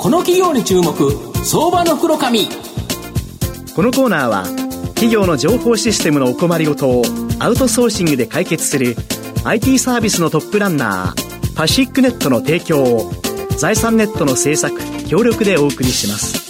この企業に注目相場の袋紙。このコーナーは企業の情報システムのお困りごとをアウトソーシングで解決する IT サービスのトップランナーパシックネットの提供を財産ネットの制作協力でお送りします。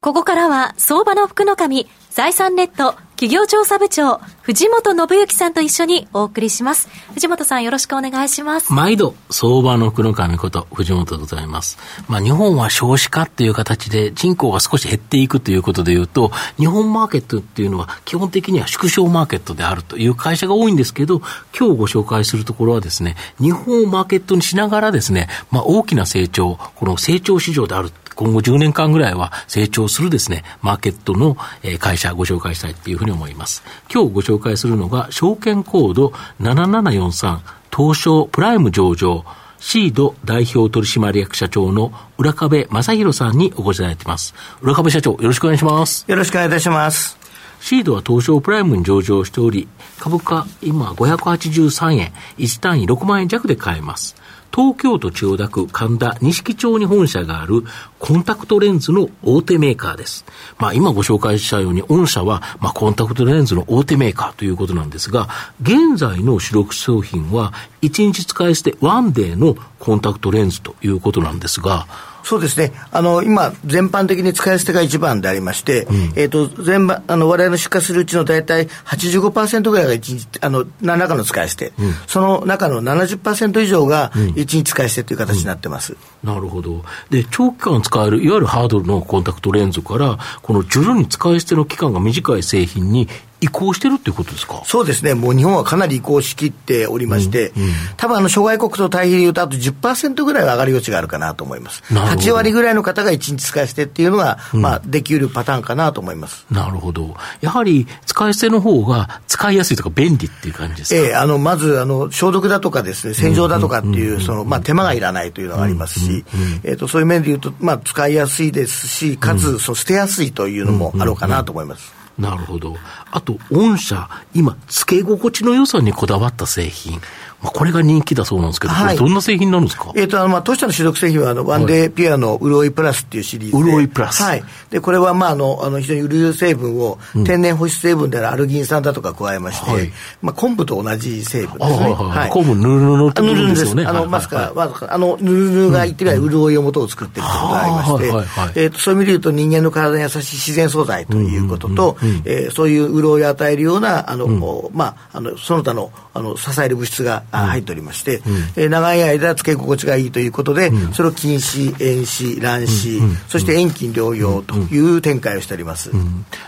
ここからは相場の福の神財産ネット企業調査部長、藤本信之さんと一緒にお送りします。藤本さんよろしくお願いします。毎度、相場の福の神こと、藤本でございます。まあ、日本は少子化っていう形で人口が少し減っていくということで言うと、日本マーケットっていうのは基本的には縮小マーケットであるという会社が多いんですけど、今日ご紹介するところはですね、日本をマーケットにしながらですね、まあ、大きな成長、この成長市場である今後10年間ぐらいは成長するですね、マーケットの会社ご紹介したいというふうに思います。今日ご紹介するのが、証券コード7743東証プライム上場シード代表取締役社長の浦壁正弘さんにお越しいただいています。浦壁社長、よろしくお願いします。よろしくお願いいたします。シードは東証プライムに上場しており、株価今583円、1単位6万円弱で買えます。東京都千代田区神田錦町に本社があるコンタクトレンズの大手メーカーです。まあ今ご紹介したように、御社はまあコンタクトレンズの大手メーカーということなんですが、現在の主力商品は1日使い捨てワンデーのコンタクトレンズということなんですが、そうですね。あの、今、全般的に使い捨てが一番でありまして、うん、えっ、ー、と、全般、あの、我々の出荷するうちの大体85%ぐらいが一日、あの、何らかの使い捨て、うん、その中の70%以上が一日使い捨てという形になってます、うん、なるほど。で、長期間使える、いわゆるハードルのコンタクトレンズから、この徐々に使い捨ての期間が短い製品に移行してるっていうことですか？そうですね、もう日本はかなり移行しきっておりまして、うんうん、多分あの諸外国と対比でいうと、あと10%ぐらいは上がる余地があるかなと思います。8割ぐらいの方が1日使い捨てっていうのが、うん、まあ、できるパターンかなと思います。なるほど。やはり使い捨ての方が使いやすいとか便利っていう感じですか？ええー、あの、まず、あの、消毒だとかですね、洗浄だとかっていう、その、まあ、手間がいらないというのがありますし、えっ、と、そういう面でいうと、まあ、使いやすいですし、かつ、そう、捨てやすいというのもあろうかなと思います。なるほど。あと、御社、今、付け心地の良さにこだわった製品。まあ、これが人気だそうなんですけど、はい、これどんな製品なんですか？えっ、ー、と、あの、まあ、当社の主力製品は、あの、ワンデーピアの潤いプラスっていうシリーズで。潤いプラス。はい。で、これは、まあ、あの、あの、非常に潤い成分を、天然保湿成分であるアルギン酸だとか加えまして、はい、まあ、昆布と同じ成分ですね。はい。昆布、ぬるぬるってことですよね。あの、まさか、まあ、の、ぬるぬるが言ってみれば潤いを元を作っているということがありまして、えっ、と、そういう意味で言うと、人間の体に優しい自然素材ということと、えそういう潤いを与えるような、あの、まあ、あの、その他の、あの、支える物質が入っておりまして、うん、えー、長い間つけ心地がいいということで、うん、それを禁止、遠視、乱視、うん、そして遠近療養という展開をしております、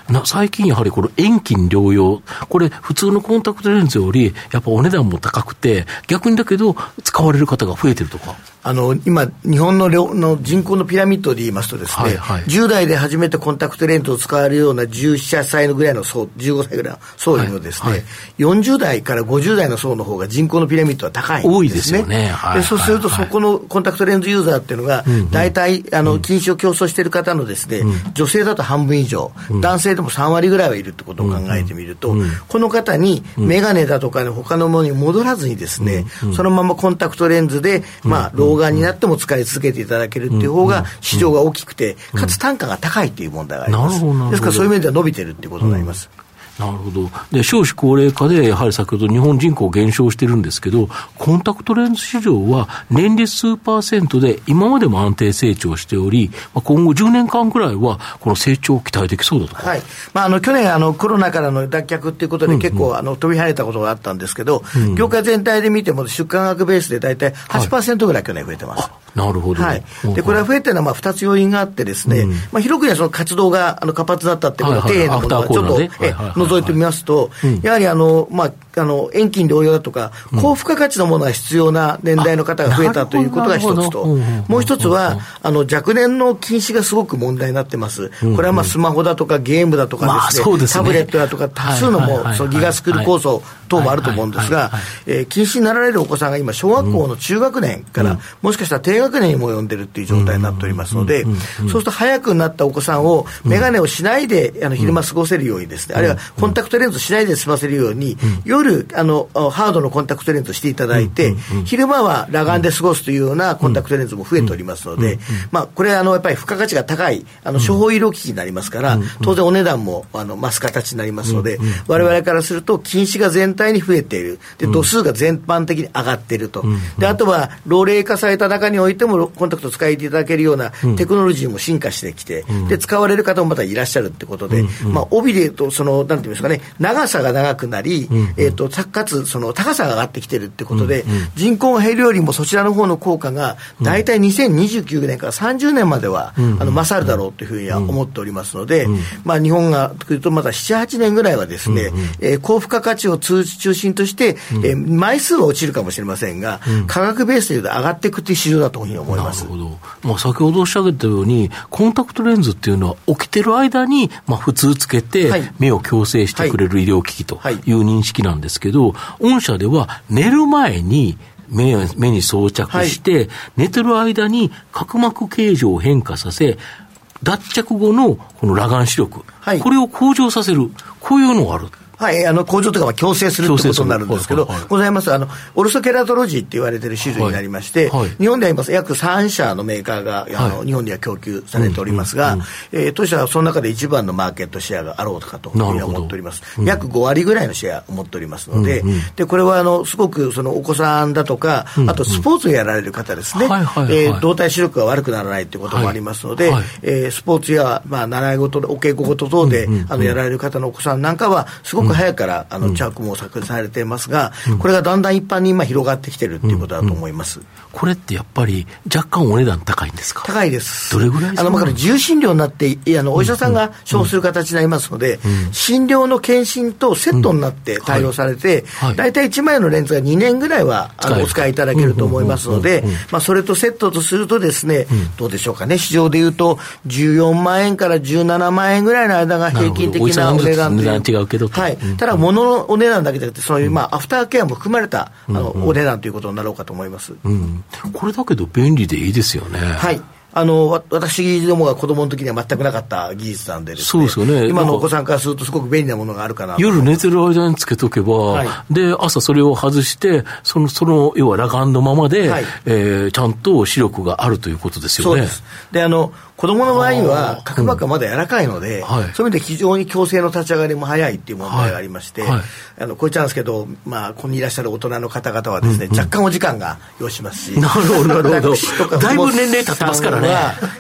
な最近やはりこの遠近療養、これ、普通のコンタクトレンズより、やっぱお値段も高くて、逆にだけど、使われる方が増えてるとか。あの今、日本のの人口のピラミッドで言いますとですね、はいはい、10代で初めてコンタクトレンズを使われるような17歳のぐらいの層、15歳ぐらいの層よりもですね、はいはい、40代から50代の層の方が人口のピラミッドは高いんですね。多いですよね。はい、でそうすると、そこのコンタクトレンズユーザーっていうのが、大体、あの、禁止を競争している方のですね、うん、女性だと半分以上、うん、男性でも3割ぐらいはいるってことを考えてみると、うん、この方に眼鏡だとか、ね、他のものに戻らずにですね、そのままコンタクトレンズで、まあ、老眼になっても使い続けていただけるっていう方が市場が大きくて、かつ単価が高いっていう問題があります。ですからそういう面では伸びてるっていうことになります。なるほど。で、少子高齢化で、やはり先ほど日本人口減少してるんですけど、コンタクトレンズ市場は年率数パーセントで今までも安定成長しており、今後10年間くらいはこの成長を期待できそうだとはい。まあ、あの、去年、あの、コロナからの脱却っていうことで結構、うんうん、あの、飛び跳ねたことがあったんですけど、うん、業界全体で見ても出荷額ベースで大体8%ぐらい去年増えてます。はいなるほど。はい。で、これは増えてるのは、まあ、二つ要因があってですね、うん、まあ、広く言えばその活動が、あの、活発だったってこと、底辺のものをちょっと、え、覗いてみますと、やはり、あの、まあ、あの、遠近療養だとか、高付加価値のものが必要な年代の方が増えたということが一つと、もう一つは、あの、若年の禁止がすごく問題になってます。これはまあ、スマホだとかゲームだとかですね、タブレットだとか多数のも、そのギガスクール構想等もあると思うんですが、え禁止になられるお子さんが今、小学校の中学年から、もしかしたら低学年にも及んでるっていう状態になっておりますので、そうすると早くなったお子さんを、眼鏡をしないで、あの、昼間過ごせるようにですね、あるいはコンタクトレンズしないで済ませるように、夜夜、あの、ハードのコンタクトレンズをしていただいて、昼間は裸眼で過ごすというようなコンタクトレンズも増えておりますので、まあ、これ、あの、やっぱり付加価値が高い、あの、処方医療機器になりますから、当然お値段も、あの、増す形になりますので、我々からすると、近視が全体に増えている。で、度数が全般的に上がっていると。で、あとは、老齢化された中においても、コンタクトを使いていただけるようなテクノロジーも進化してきて、で、使われる方もまたいらっしゃるってことで、まあ、帯で言うと、その、なんていうんですかね、長さが長くなり、えっ、と、かつ、その、高さが上がってきてるってことで、人口が減るよりもそちらの方の効果が、大体2029年から30年までは、あの、勝るだろうというふうには思っておりますので、まあ、日本が、というと、まだ7、8年ぐらいはですね、え高付加価値を中心として、え枚数は落ちるかもしれませんが、価格ベースでいうと上がっていくという市場だというふうに思います。なるほど。まあ、先ほどおっしゃったように、コンタクトレンズっていうのは、起きてる間に、まあ、普通つけて、目を矯正してくれる医療機器とい。う認識なんですけど、御社では寝る前に、目目に装着して、はい、寝てる間に角膜形状を変化させ、脱着後のこの裸眼視力、はい、これを向上させる、こういうのがある。はい、あの工場とかは強制するってことになるんですけど、ございます、あのオルソケラトロジーって言われてる種類になりまして、はい。日本では今、約3社のメーカーがあの、日本では供給されておりますが、え当社はその中で一番のマーケットシェアがあろうかというふうに思っております、約5割ぐらいのシェアを持っておりますので、でこれはあのすごくそのお子さんだとか、あとスポーツをやられる方ですね、え動体視力が悪くならないということもありますので、はい、えー、スポーツや、まあ、習い事、お稽古事等で、あのやられる方のお子さんなんかは、すごく早くから、あのの着も作されていますが、うん、これがだんだん一般に今広がってきてるっていうことだと思います、これってやっぱり若干お値段高いんですか？高いです。どれぐらいあの、まあ、重診療になってあのお医者さんが処方する形になりますので、診療の検診とセットになって対応されて、大体1枚のレンズが2年ぐらいはあのお使いいただけると思いますので、まあ、それとセットとするとですね、どうでしょうかね。市場でいうと14万円から17万円ぐらいの間が平均的なお値段という。はい。ただ、物のお値段だけじゃなくて、そういう、まあ、アフターケアも含まれた、あの、お値段ということになろうかと思います。うん。これだけど便利でいいですよね。はい。あの、私どもが子供の時には全くなかった技術なんで、ね、そうですよね。今のお子さんからするとすごく便利なものがあるかな夜寝てる間につけとけば、はい、で、朝それを外して、その、その、要は裸眼のままで、はい、えー、ちゃんと視力があるということですよね。そうです。で、あの、子供の場合には角膜がまだ柔らかいので、うん。はい、そういう意味で非常に矯正の立ち上がりも早いっていう問題がありまして、はい。はい、あのこう言っちゃうんですけど、まあ、ここにいらっしゃる大人の方々はですね、うん。うん、若干お時間が要しますし、なるほど、なるほど。だいぶ年齢経ってますからね。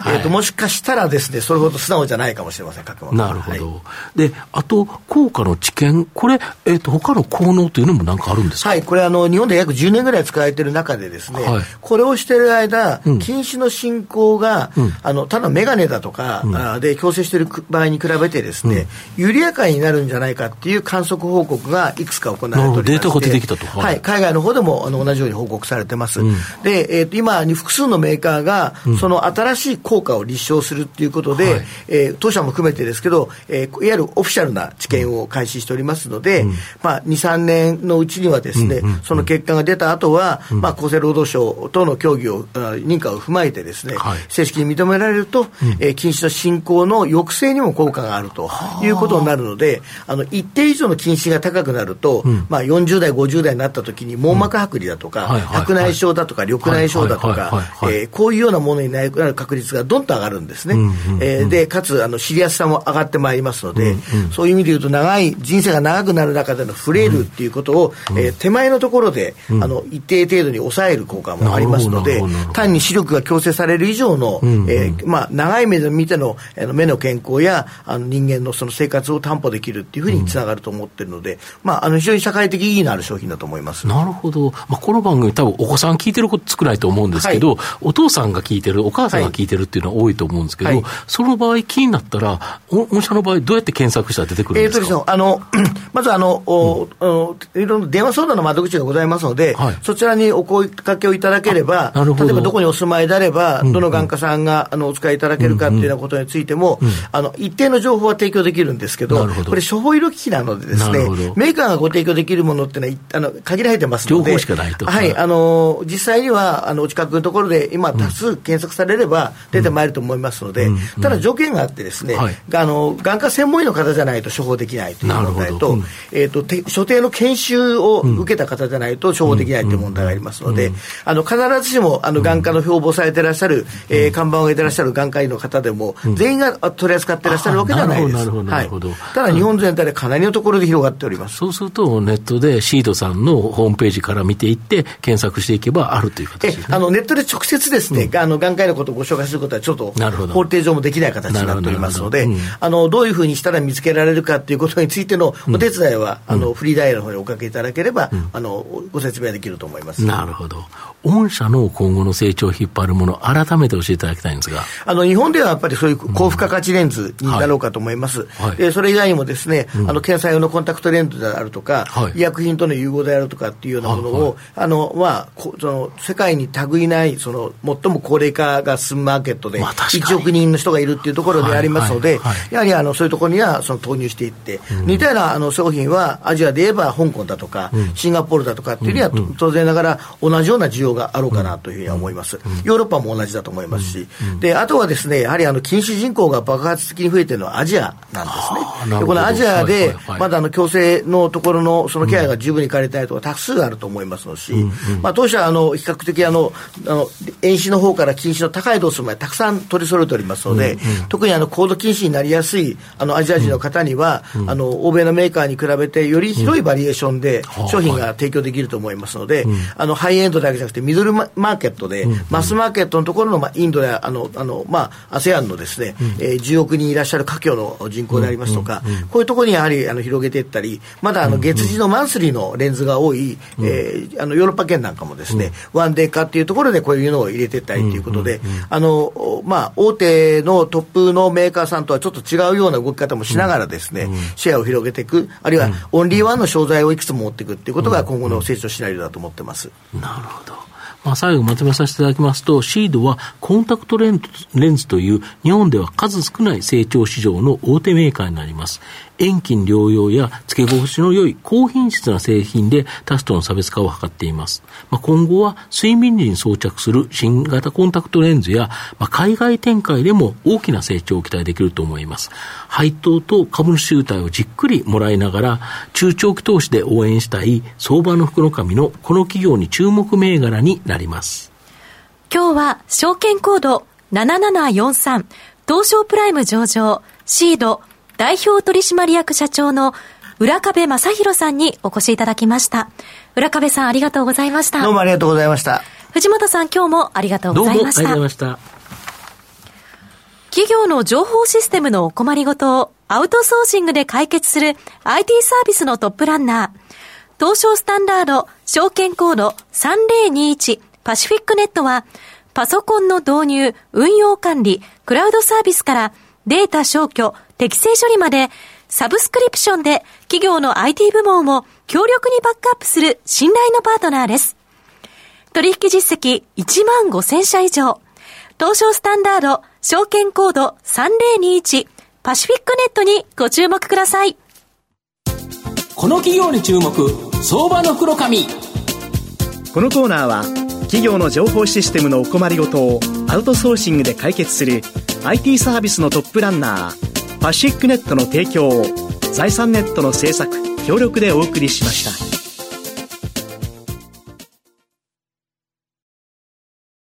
えーと、もしかしたらですね、それほど素直じゃないかもしれません、角膜なるほど。で、あと、効果の知見、これ、えっ、ー、と、他の効能というのも何かあるんですか？はい、これあの、日本で約10年ぐらい使われている中でですね、これをしている間、近視の進行が、うん、あの、ただ眼鏡だとか、かで矯正している場合に比べてですね、緩やかになるんじゃないかっていう観測報告がいくつか行われておりましてデータが出てきたと、はい、海外の方でもあの同じように報告されてます、で、えー、と今に複数のメーカーが、その新しい効果を立証するっていうことで、はえ当社も含めてですけど、えー、いわゆるオフィシャルな治験を開始しておりますので、まあ、2、3年のうちにはですね、その結果が出た後は、まあ、厚生労働省との協議を、認可を踏まえてですね、正式に認められると、えー、禁止の進行の抑制にも効果があるということになるので、あの一定以上の近視が高くなると、うん、まあ、40代、50代になった時に網膜剥離だとか、白内障だとか、緑内障だとか、こういうようなものになる確率がどんと上がるんですね。えー、で、かつ、あの、知りやすさも上がってまいりますので、うんうん、そういう意味で言うと、長い、人生が長くなる中でのフレイルっていうことを、うん、えー、手前のところで、あの、一定程度に抑える効果もありますので、単に視力が矯正される以上の、えー、まあ、長い目で見てのあの目の健康やあの人間のその生活を担保できるっていうふうにつながると思ってるので、うん、まあ、あの非常に社会的意義のある商品だと思います。なるほど、まあ、この番組、多分お子さん聞いてること少ないと思うんですけど、はい、お父さんが聞いてる、お母さんが聞いてるっていうのは多いと思うんですけど、はい、その場合、気になったら、御社の場合、どうやって検索したら出てくるんですか、えーとあの まずあの、おうん、いろんな電話相談の窓口がございますので、はい、そちらにお声かけをいただければ、例えばどこにお住まいであれば、どの眼科さんがあのお使いいただけるかっていうようなことについても、うんうん、あの、一定の情報は提供できるんですけど、ど。これ、処方医療機器なのでですね、メーカーがご提供できるものっていうのは、あの、限られてますので、情報しかないと。はい、あの、実際には、あの、お近くのところで、今、多数検索されれば出てまいると思いますので、うん、ただ条件があってですね、はい、あの、眼科専門医の方じゃないと処方できないという問題と、えっ、と、所定の研修を受けた方じゃないと処方できないという問題がありますので、あの、必ずしも、あの、眼科の標榜されていらっしゃる、えー、看板を上げてらっしゃる眼科医の方でも、全員が取り扱ってらっしゃるわけではないです。はい、ただ、日本全体でかなりのところで広がっております。そうすると、ネットでシードさんのホームページから見ていって、検索していけばあるという形、ね、あのネットで直接ですね、うん、あの眼科医のことをご紹介することはちょっと法定上もできない形になっておりますので、うん、あのどういうふうにしたら見つけられるかということについてのお手伝いは、うん、あのフリーダイヤルの方におかけいただければ、あのご説明できると思います。なるほど。御社の今後の成長を引っ張るもの、改めて教えていただきたいんですが。あの日本ではやっぱりそういう高付加価値レンズになろうかと思います。はい、でそれ以外にもですね、あの検査用のコンタクトレンズであるとか、はい、医薬品との融合であるとかっていうようなものを、はい、あのまあ、その世界に類いないその最も高齢化が進むマーケットで、1億人の人がいるっていうところでありますので、やはりあのそういうところにはその投入していって、うん、似たようなあの商品はアジアで言えば香港だとか、うん、シンガポールだとかっていうには、うん、当然ながら同じような需要があろうかなというふうには思います。ヨーロッパも同じだと思いますし、であとはですね、やはりあの禁止人口が爆発的に増えてるのはアジアなんですね。でこのアジアで、まだあの強制のところのそのケアが十分にいかれてないところ多数あると思いますし、まあ、当社はあの比較的あのあの遠視の方から近視の高い度数までたくさん取り揃えておりますので、うんうん、特にあの高度近視になりやすいあのアジア人の方には、うん、あの欧米のメーカーに比べてより広いバリエーションで商品が提供できると思いますので、うん、あのハイエンドだけじゃなくてミドルマーケットで、うん、マスマーケットのところの、まあ、インドやあのあの、まあ、ASEAN のですね、うん、えー、10億人いらっしゃる華僑の人口でありますとか、こういうところにやはりあの広げていったりまだあの月次のマンスリーのレンズが多い、えー、あのヨーロッパ圏なんかもですね、ワンデー化っていうところでこういうのを入れていったりということで、あのまあ、大手のトップのメーカーさんとはちょっと違うような動き方もしながらですね、シェアを広げていく、あるいはオンリーワンの商材をいくつも持っていくっていうことが今後の成長シナリオだと思ってます。なるほど。まあ、最後まとめさせていただきますと、シードはコンタクトレンズという日本では数少ない成長市場の大手メーカーになります。遠近療養や付け心地の良い高品質な製品で他社との差別化を図っています。まあ、今後は睡眠時に装着する新型コンタクトレンズや、まあ、海外展開でも大きな成長を期待できると思います。配当と株主優待をじっくりもらいながら、中長期投資で応援したい相場の福の神のこの企業に注目銘柄になります。今日は証券コード7743東証プライム上場シード代表取締役社長の浦壁正弘さんにお越しいただきました。浦壁さんありがとうございました。どうもありがとうございました。藤本さん今日もありがとうございました。どうもありがとうございました。企業の情報システムのお困りごとをアウトソーシングで解決する IT サービスのトップランナー。東証スタンダード証券コード3021パシフィックネットはパソコンの導入、運用管理、クラウドサービスからデータ消去、適正処理まで、サブスクリプションで企業の IT 部門を強力にバックアップする信頼のパートナーです。取引実績1万5000社以上。東証スタンダード、証券コード3021、パシフィックネットにご注目ください。この企業に注目、相場の黒髪。このコーナーは、企業の情報システムのお困りごとをアウトソーシングで解決する IT サービスのトップランナーパシックネットの提供を財産ネットの制作協力でお送りしました。